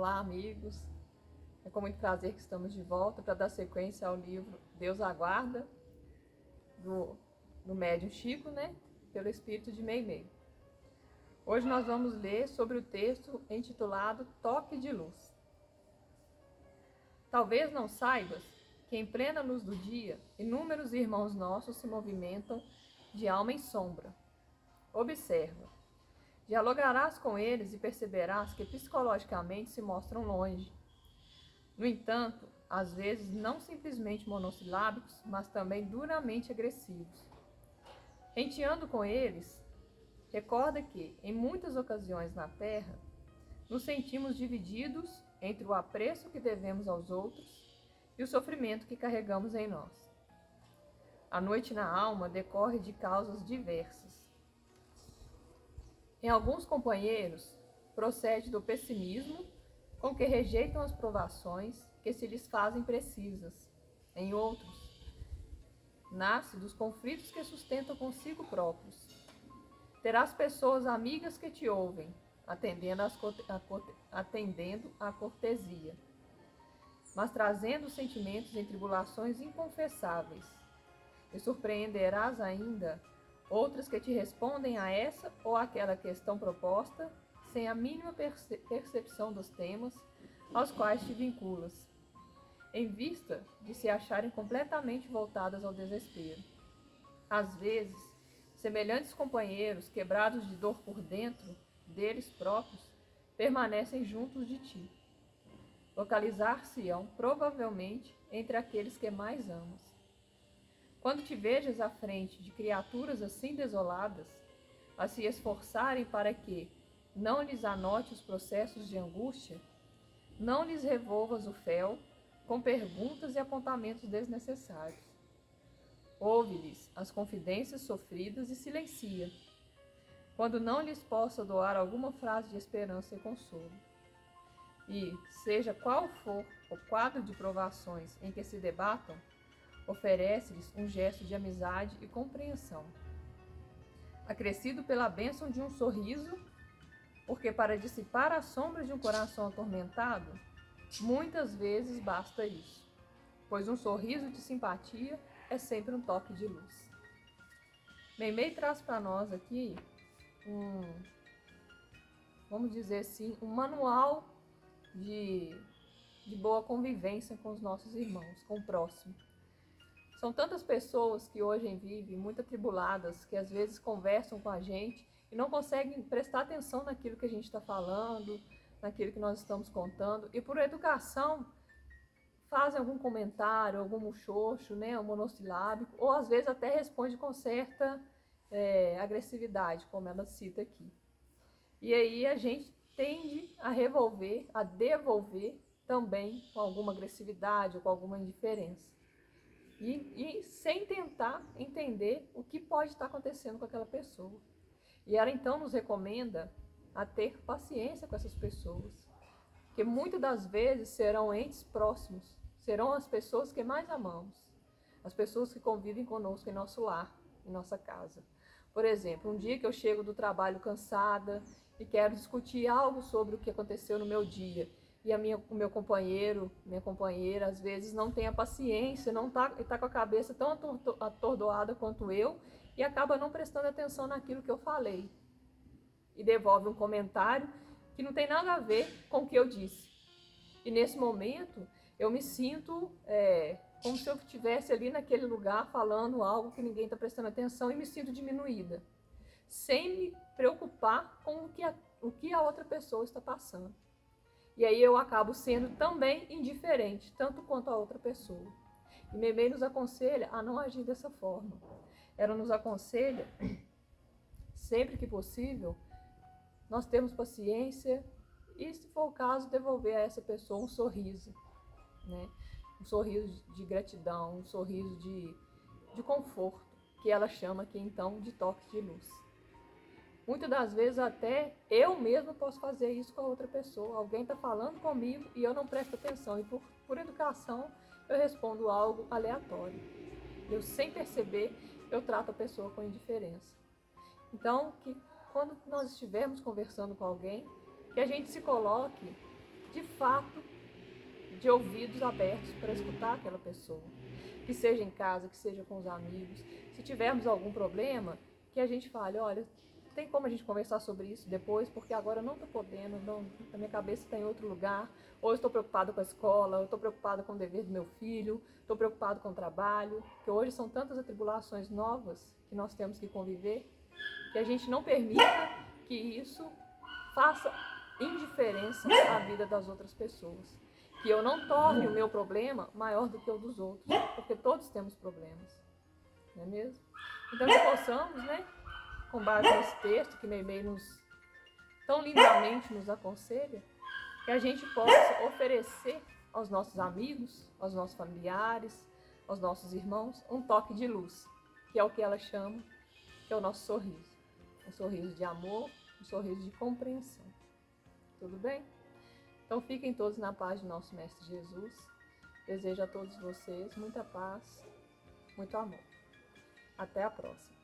Olá, amigos. É com muito prazer que estamos de volta para dar sequência ao livro Deus Aguarda, do, do médium Chico, né? Pelo espírito de Meimei. Hoje nós vamos ler sobre o texto intitulado Toque de Luz. Talvez não saibas que em plena luz do dia, inúmeros irmãos nossos se movimentam de alma em sombra. Observa Dialogarás com eles e perceberás que psicologicamente se mostram longe. No entanto, às vezes não simplesmente monossilábicos, mas também duramente agressivos. Renteando com eles, recorda que, em muitas ocasiões na Terra, nos sentimos divididos entre o apreço que devemos aos outros e o sofrimento que carregamos em nós. A noite na alma decorre de causas diversas em alguns companheiros, procede do pessimismo com que rejeitam as provações que se lhes fazem precisas. Em outros, nasce dos conflitos que sustentam consigo próprios. Terás pessoas amigas que te ouvem, atendendo, as, atendendo a cortesia, mas trazendo sentimentos em tribulações inconfessáveis. E surpreenderás ainda outras que te respondem a essa ou aquela questão proposta sem a mínima perce percepção dos temas aos quais te vinculas, em vista de se acharem completamente voltadas ao desespero. Às vezes, semelhantes companheiros, quebrados de dor por dentro deles próprios, permanecem juntos de ti. Localizar-se-ão provavelmente entre aqueles que mais amas. Quando te vejas à frente de criaturas assim desoladas, a se esforçarem para que não lhes anote os processos de angústia, não lhes revolvas o fel com perguntas e apontamentos desnecessários. Ouve-lhes as confidências sofridas e silencia, quando não lhes possa doar alguma frase de esperança e consolo. E, seja qual for o quadro de provações em que se debatam, oferece-lhes um gesto de amizade e compreensão. Acrescido pela bênção de um sorriso, porque para dissipar a sombra de um coração atormentado, muitas vezes basta isso, pois um sorriso de simpatia é sempre um toque de luz. Meimei traz para nós aqui um, vamos dizer assim, um manual de, de boa convivência com os nossos irmãos, com o próximo. São tantas pessoas que hoje vivem muito atribuladas, que às vezes conversam com a gente e não conseguem prestar atenção naquilo que a gente está falando, naquilo que nós estamos contando, e por educação fazem algum comentário, algum muxoxo, né, um monossilábico, ou às vezes até responde com certa é, agressividade, como ela cita aqui. E aí a gente tende a revolver, a devolver também com alguma agressividade ou com alguma indiferença e, e sem tentar entender o que pode estar acontecendo com aquela pessoa. E ela então nos recomenda a ter paciência com essas pessoas, que muitas das vezes serão entes próximos, serão as pessoas que mais amamos, as pessoas que convivem conosco em nosso lar, em nossa casa. Por exemplo, um dia que eu chego do trabalho cansada e quero discutir algo sobre o que aconteceu no meu dia e a minha, o meu companheiro, minha companheira, às vezes não tem a paciência, não está tá com a cabeça tão atordoada quanto eu e acaba não prestando atenção naquilo que eu falei. E devolve um comentário que não tem nada a ver com o que eu disse. E nesse momento eu me sinto é, como se eu estivesse ali naquele lugar falando algo que ninguém está prestando atenção e me sinto diminuída, sem me preocupar com o que a, o que a outra pessoa está passando. E aí eu acabo sendo também indiferente, tanto quanto a outra pessoa. E Memei nos aconselha a não agir dessa forma. Ela nos aconselha, sempre que possível, nós temos paciência e, se for o caso, devolver a essa pessoa um sorriso, né? Um sorriso de gratidão, um sorriso de, de conforto, que ela chama aqui então de toque de luz. Muitas das vezes até eu mesmo posso fazer isso com a outra pessoa. Alguém está falando comigo e eu não presto atenção. E por, por educação eu respondo algo aleatório. Eu sem perceber, eu trato a pessoa com indiferença. Então, que quando nós estivermos conversando com alguém, que a gente se coloque de fato, de ouvidos abertos para escutar aquela pessoa. Que seja em casa, que seja com os amigos. Se tivermos algum problema, que a gente fale, olha, tem como a gente conversar sobre isso depois, porque agora eu não estou podendo, não, a minha cabeça está em outro lugar, ou estou preocupado com a escola, ou estou preocupado com o dever do meu filho, estou preocupado com o trabalho, que hoje são tantas atribulações novas que nós temos que conviver, que a gente não permita que isso faça indiferença à vida das outras pessoas. Que eu não torne o meu problema maior do que o dos outros, porque todos temos problemas, não é mesmo? Então que possamos, né, com base nesse texto que Meimei nos tão lindamente nos aconselha, que a gente possa oferecer aos nossos amigos, aos nossos familiares, aos nossos irmãos, um toque de luz, que é o que ela chama, que é o nosso sorriso. Um sorriso de amor, um sorriso de compreensão. Tudo bem? Então fiquem todos na paz de nosso Mestre Jesus. Desejo a todos vocês muita paz, muito amor. Até a próxima.